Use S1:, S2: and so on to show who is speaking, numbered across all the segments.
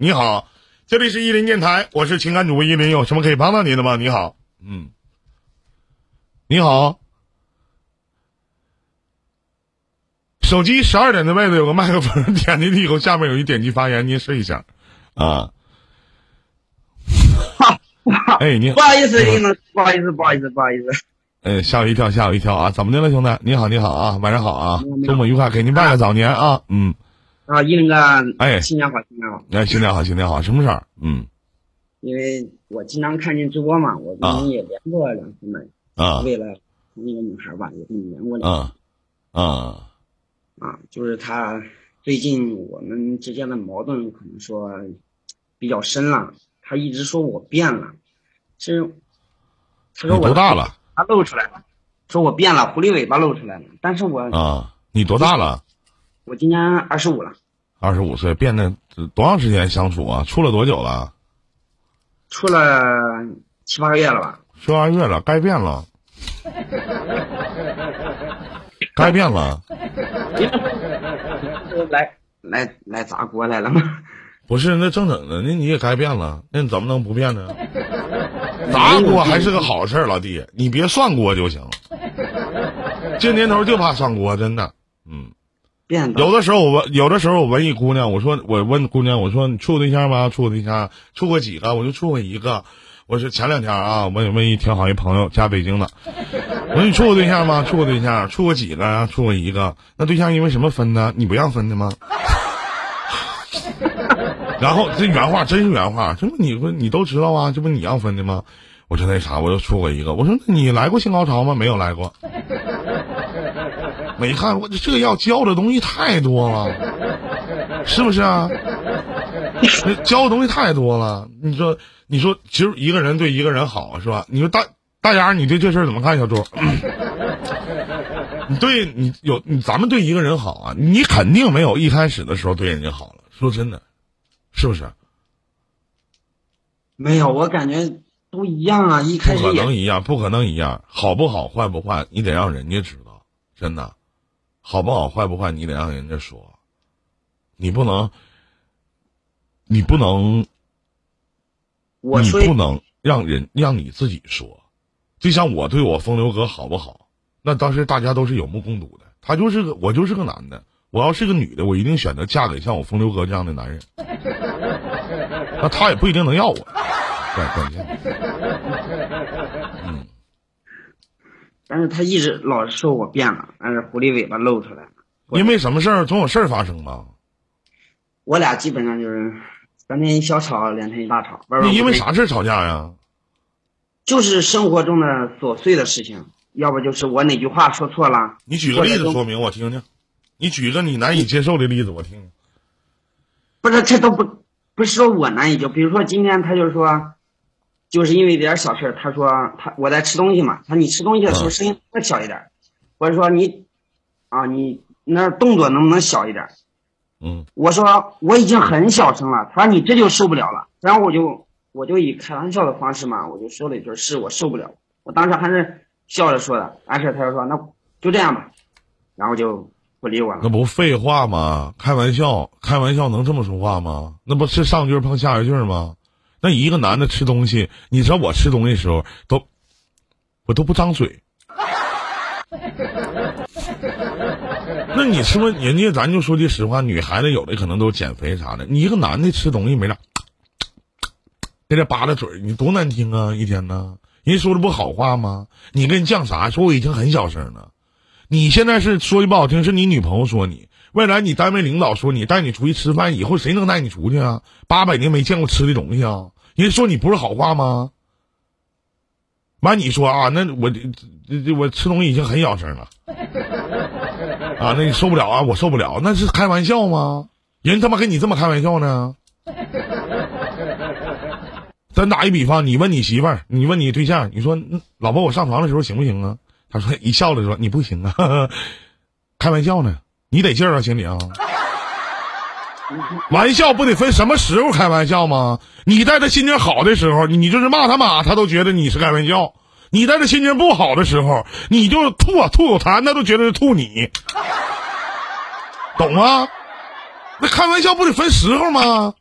S1: 你好，这里是伊林电台，我是情感主播伊林，有什么可以帮到您的吗？你好，嗯，你好，手机十二点的位置有个麦克风，点进去以后下面有一点击发言，您试一下啊。哎，你
S2: 不好意思，林老师，不好意思，不好意思，不好意思。
S1: 哎，吓我一跳，吓我一跳啊！怎么的了，兄弟？你好，你好啊，晚上好啊，周末愉快，给您拜个早年啊，嗯。
S2: 啊，一林哥，
S1: 哎，
S2: 新年好，新年好，
S1: 哎，新年好，新年好，什么事儿？嗯，
S2: 因为我经常看您直播嘛，我跟您也连过两次麦，
S1: 啊，
S2: 为了那个女孩吧，也跟你连过
S1: 两次，啊，
S2: 啊，啊，就是她最近我们之间的矛盾可能说比较深了，她一直说我变了，其实，她说我
S1: 多大了？
S2: 她露出来了，说我变了，狐狸尾巴露出来了，但是我
S1: 啊，你多大了？
S2: 我今年二十五了，
S1: 二十五岁变得多长时间相处啊？处了多久了？
S2: 处了七八个月了吧？
S1: 七八个月了，该变了，该变了。
S2: 来来来砸锅来了吗？
S1: 不是，那正整的，那你也该变了，那你怎么能不变呢？砸锅还是个好事，老弟，你别涮锅就行。这年头就怕涮锅，真的，嗯。有的时候我问，有的时候我问一姑娘，我说我问姑娘，我说你处过对象吗？处过对象，处过几个？我就处过一个。我说前两天啊，问问一挺好一朋友，家北京的。我说你处过对象吗？处过对象，处过几个？处过一个。那对象因为什么分的？你不让分的吗？然后这原话真是原话，这不你不你都知道啊？这不你让分的吗？我说那啥，我就处过一个。我说你来过性高潮吗？没有来过。没看，我这要教的东西太多了，是不是啊？教的东西太多了。你说，你说，其实一个人对一个人好是吧？你说大大丫，你对这事儿怎么看？小朱，你对你有你，咱们对一个人好啊，你肯定没有一开始的时候对人家好了。说真的，是不是？
S2: 没有，我感觉都一样啊。一开始
S1: 不可能一样，不可能一样。好不好，坏不坏，你得让人家知道，真的。好不好，坏不坏，你得让人家说，你不能，你不能，你不能让人让你自己说。就像我对我风流哥好不好，那当时大家都是有目共睹的。他就是个，我就是个男的。我要是个女的，我一定选择嫁给像我风流哥这样的男人。那他也不一定能要我，关关键。嗯。
S2: 但是他一直老是说我变了，但是狐狸尾巴露出来了。
S1: 因为什么事儿总有事儿发生吧？
S2: 我俩基本上就是三天一小吵，两天一大吵。
S1: 你因为啥事吵架呀？
S2: 就是生活中的琐碎的事情，要不就是我哪句话说错了。
S1: 你举个例子说明我听听。你举个你难以接受的例子我听听。
S2: 不是，这都不不是说我难以就，比如说今天他就说。就是因为一点小事，他说他我在吃东西嘛，他说你吃东西的时候声音再小一点，或者说你，啊你那动作能不能小一点？
S1: 嗯，
S2: 我说我已经很小声了，他说你这就受不了了，然后我就我就以开玩笑的方式嘛，我就说了一句是我受不了，我当时还是笑着说的，完事他就说那就这样吧，然后就不理我了。
S1: 那不废话吗？开玩笑，开玩笑能这么说话吗？那不是上句碰下一句吗？那一个男的吃东西，你知道我吃东西的时候都，我都不张嘴。那你是不是人家？咱就说句实话，女孩子有的可能都减肥啥的。你一个男的吃东西没咋，在这扒拉嘴，你多难听啊！一天呢，人说的不好话吗？你跟你犟啥？说我已经很小声了。你现在是说句不好听，是你女朋友说你。未来你单位领导说你带你出去吃饭，以后谁能带你出去啊？八百年没见过吃的东西啊！人说你不是好话吗？完你说啊，那我这这我吃东西已经很小声了 啊，那你受不了啊，我受不了，那是开玩笑吗？人他妈跟你这么开玩笑呢？咱打一比方，你问你媳妇儿，你问你对象，你说老婆我上床的时候行不行啊？他说一笑着说你不行啊，开玩笑呢。你得劲儿啊，心里啊！玩笑不得分什么时候开玩笑吗？你在他心情好的时候，你就是骂他妈，他都觉得你是开玩笑；你在他心情不好的时候，你就吐啊吐口痰，他都觉得是吐你，懂吗？那开玩笑不得分时候吗？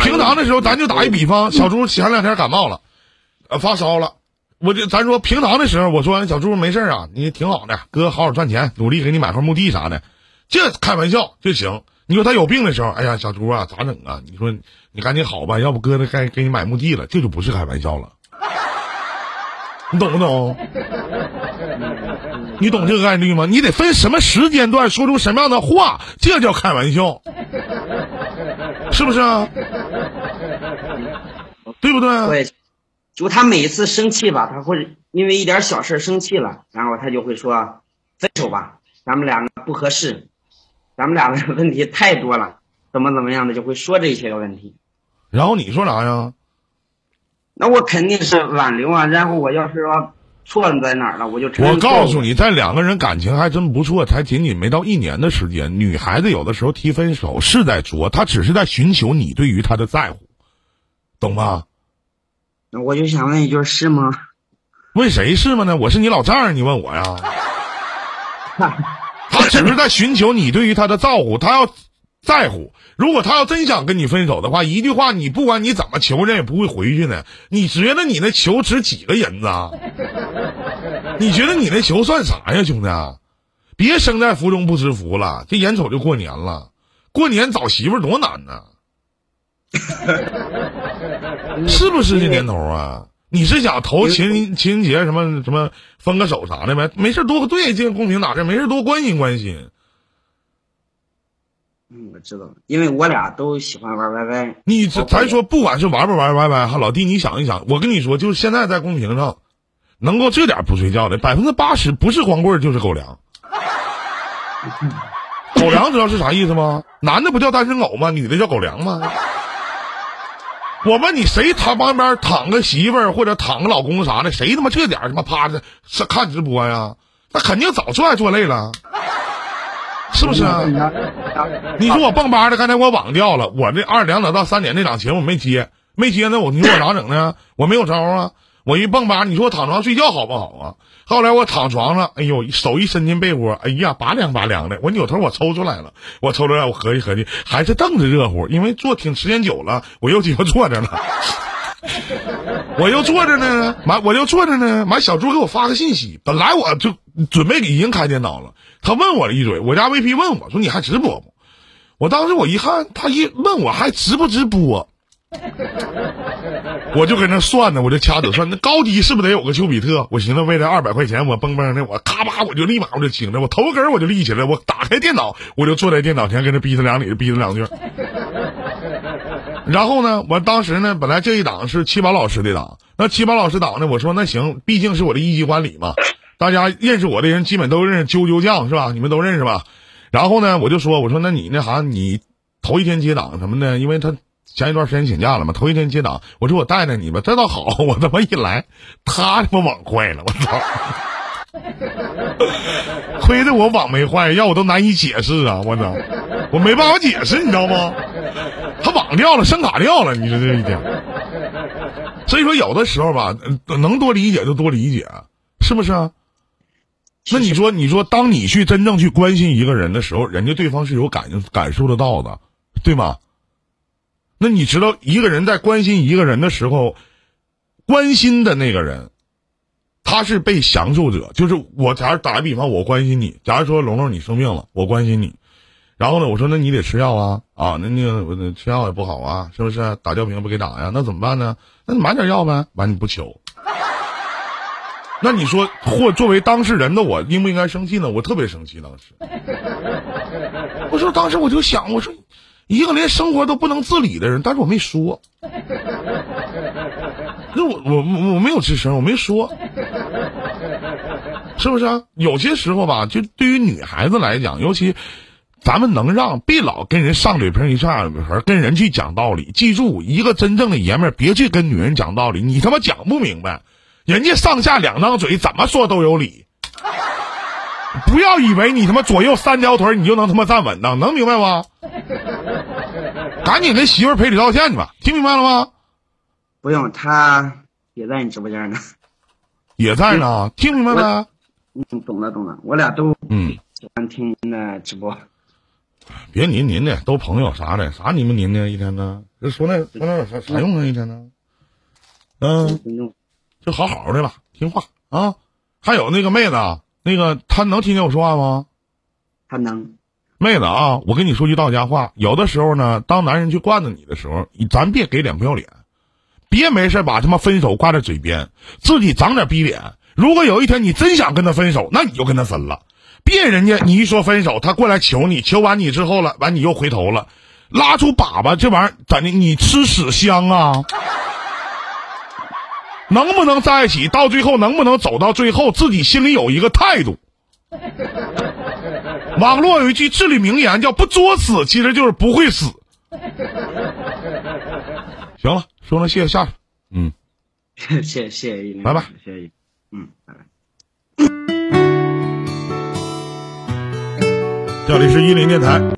S1: 平常的时候，咱就打一比方，小猪前两天感冒了，呃，发烧了。我就咱说平常的时候，我说小猪没事啊，你挺好的，哥好好赚钱，努力给你买块墓地啥的，这开玩笑就行。你说他有病的时候，哎呀，小猪啊，咋整啊？你说你赶紧好吧，要不哥他该给你买墓地了，这就不是开玩笑了。你懂不懂？你懂这个概率吗？你得分什么时间段说出什么样的话，这叫开玩笑，是不是啊？对不？对，
S2: 就他每次生气吧，他会因为一点小事生气了，然后他就会说分手吧，咱们两个不合适，咱们俩的问题太多了，怎么怎么样的就会说这些个问题。
S1: 然后你说啥呀？
S2: 那我肯定是挽留啊，然后我要是说错在哪儿了，我就承认
S1: 我告诉你，在两个人感情还真不错，才仅仅没到一年的时间，女孩子有的时候提分手是在作，她只是在寻求你对于她的在乎，懂吗？
S2: 那我就想问一句，是吗？
S1: 问谁是吗呢？我是你老丈人，你问我呀？他只是在寻求你对于他的照顾，他要在乎。如果他要真想跟你分手的话，一句话你不管你怎么求，人也不会回去呢。你觉得你那球值几个银子啊？你觉得你那球算啥呀，兄弟？别生在福中不知福了，这眼瞅就过年了，过年找媳妇多难呢，是不是这年头啊？你是想投情情人节什么什么分个手啥的呗？没事多对这公屏打字，没事多关心关心。
S2: 嗯，我知道，因为我俩都喜欢玩 YY。
S1: 你这咱说，不管是玩不玩 YY 哈，老弟，你想一想，我跟你说，就是现在在公屏上，能够这点不睡觉的，百分之八十不是光棍就是狗粮。狗粮知道是啥意思吗？男的不叫单身狗吗？女的叫狗粮吗？我问你，谁他旁边躺个媳妇儿或者躺个老公啥的，谁他妈这点他妈趴着是看直播呀？那肯定早做爱做累了，是不是啊？你说我蹦吧的，刚才我网掉了，我这二两点到三点那档节目没接，没接那，我你说我咋整呢？我没有招啊！我一蹦吧，你说我躺床上睡觉好不好啊？后来我躺床上，哎呦，手一伸进被窝，哎呀，拔凉拔凉的。我扭头我抽出来了，我抽出来，我合计合计，还是凳子热乎，因为坐挺时间久了，我又鸡巴坐着了。我又坐着呢，完我又坐着呢，完小猪给我发个信息，本来我就准备已经开电脑了，他问我了一嘴，我家 VP 问我说你还直播不？我当时我一看，他一问我还直不直播，我就搁那算呢，我就掐指算，那高低是不是得有个丘比特？我寻思为了二百块钱，我蹦蹦的，我咔吧我就立马我就醒着，我头根我就立起来，我打开电脑，我就坐在电脑前跟那逼他两里逼他两句。然后呢，我当时呢，本来这一档是七宝老师的档，那七宝老师档呢，我说那行，毕竟是我的一级管理嘛，大家认识我的人基本都认识啾啾酱是吧？你们都认识吧？然后呢，我就说，我说那你那啥，你头一天接档什么的，因为他前一段时间请假了嘛，头一天接档，我说我带带你吧，这倒好，我他妈一来，他他妈网坏了，我操！亏得我网没坏，要我都难以解释啊！我操，我没办法解释，你知道吗？他网掉了，声卡掉了，你说这一点。所以说，有的时候吧，嗯能多理解就多理解，是不是啊？那你说，你说，当你去真正去关心一个人的时候，人家对方是有感感受得到的，对吗？那你知道，一个人在关心一个人的时候，关心的那个人，他是被享受者。就是我，假如打个比方，我关心你，假如说龙龙你生病了，我关心你，然后呢，我说那你得吃药啊啊，那那个吃药也不好啊，是不是？打吊瓶不给打呀？那怎么办呢？那你买点药呗。完你不求，那你说，或作为当事人的我，应不应该生气呢？我特别生气，当时。我说当时我就想，我说一个连生活都不能自理的人，但是我没说。那我我我没有吱声，我没说，是不是啊？有些时候吧，就对于女孩子来讲，尤其咱们能让别老跟人上嘴皮一上嘴皮，跟人去讲道理。记住，一个真正的爷们儿，别去跟女人讲道理，你他妈讲不明白，人家上下两张嘴，怎么说都有理。不要以为你他妈左右三条腿你就能他妈站稳当，能明白吗？赶紧跟媳妇儿赔礼道歉去吧，听明白了吗？
S2: 不用，他也在你直播间呢。
S1: 也在呢，听明白没？
S2: 嗯，懂了懂了，我俩都
S1: 嗯，
S2: 喜欢听您的直播。
S1: 别您您的，都朋友啥的，啥你们您的，一天呢？这说那说那有啥啥用啊？一天呢？嗯，就好好的了，听话啊。还有那个妹子啊，那个她能听见我说话吗？
S2: 她能，
S1: 妹子啊，我跟你说句到家话，有的时候呢，当男人去惯着你的时候，咱别给脸不要脸，别没事把他妈分手挂在嘴边，自己长点逼脸。如果有一天你真想跟他分手，那你就跟他分了，别人家你一说分手，他过来求你，求完你之后了，完你又回头了，拉出粑粑，这玩意儿咋的？你吃屎香啊？能不能在一起？到最后能不能走到最后？自己心里有一个态度。网络有一句至理名言，叫“不作死”，其实就是不会死。行了，说了，谢谢下去。嗯，
S2: 谢谢谢谢
S1: 拜拜
S2: 谢谢一，嗯，拜拜。
S1: 这里是一林电台。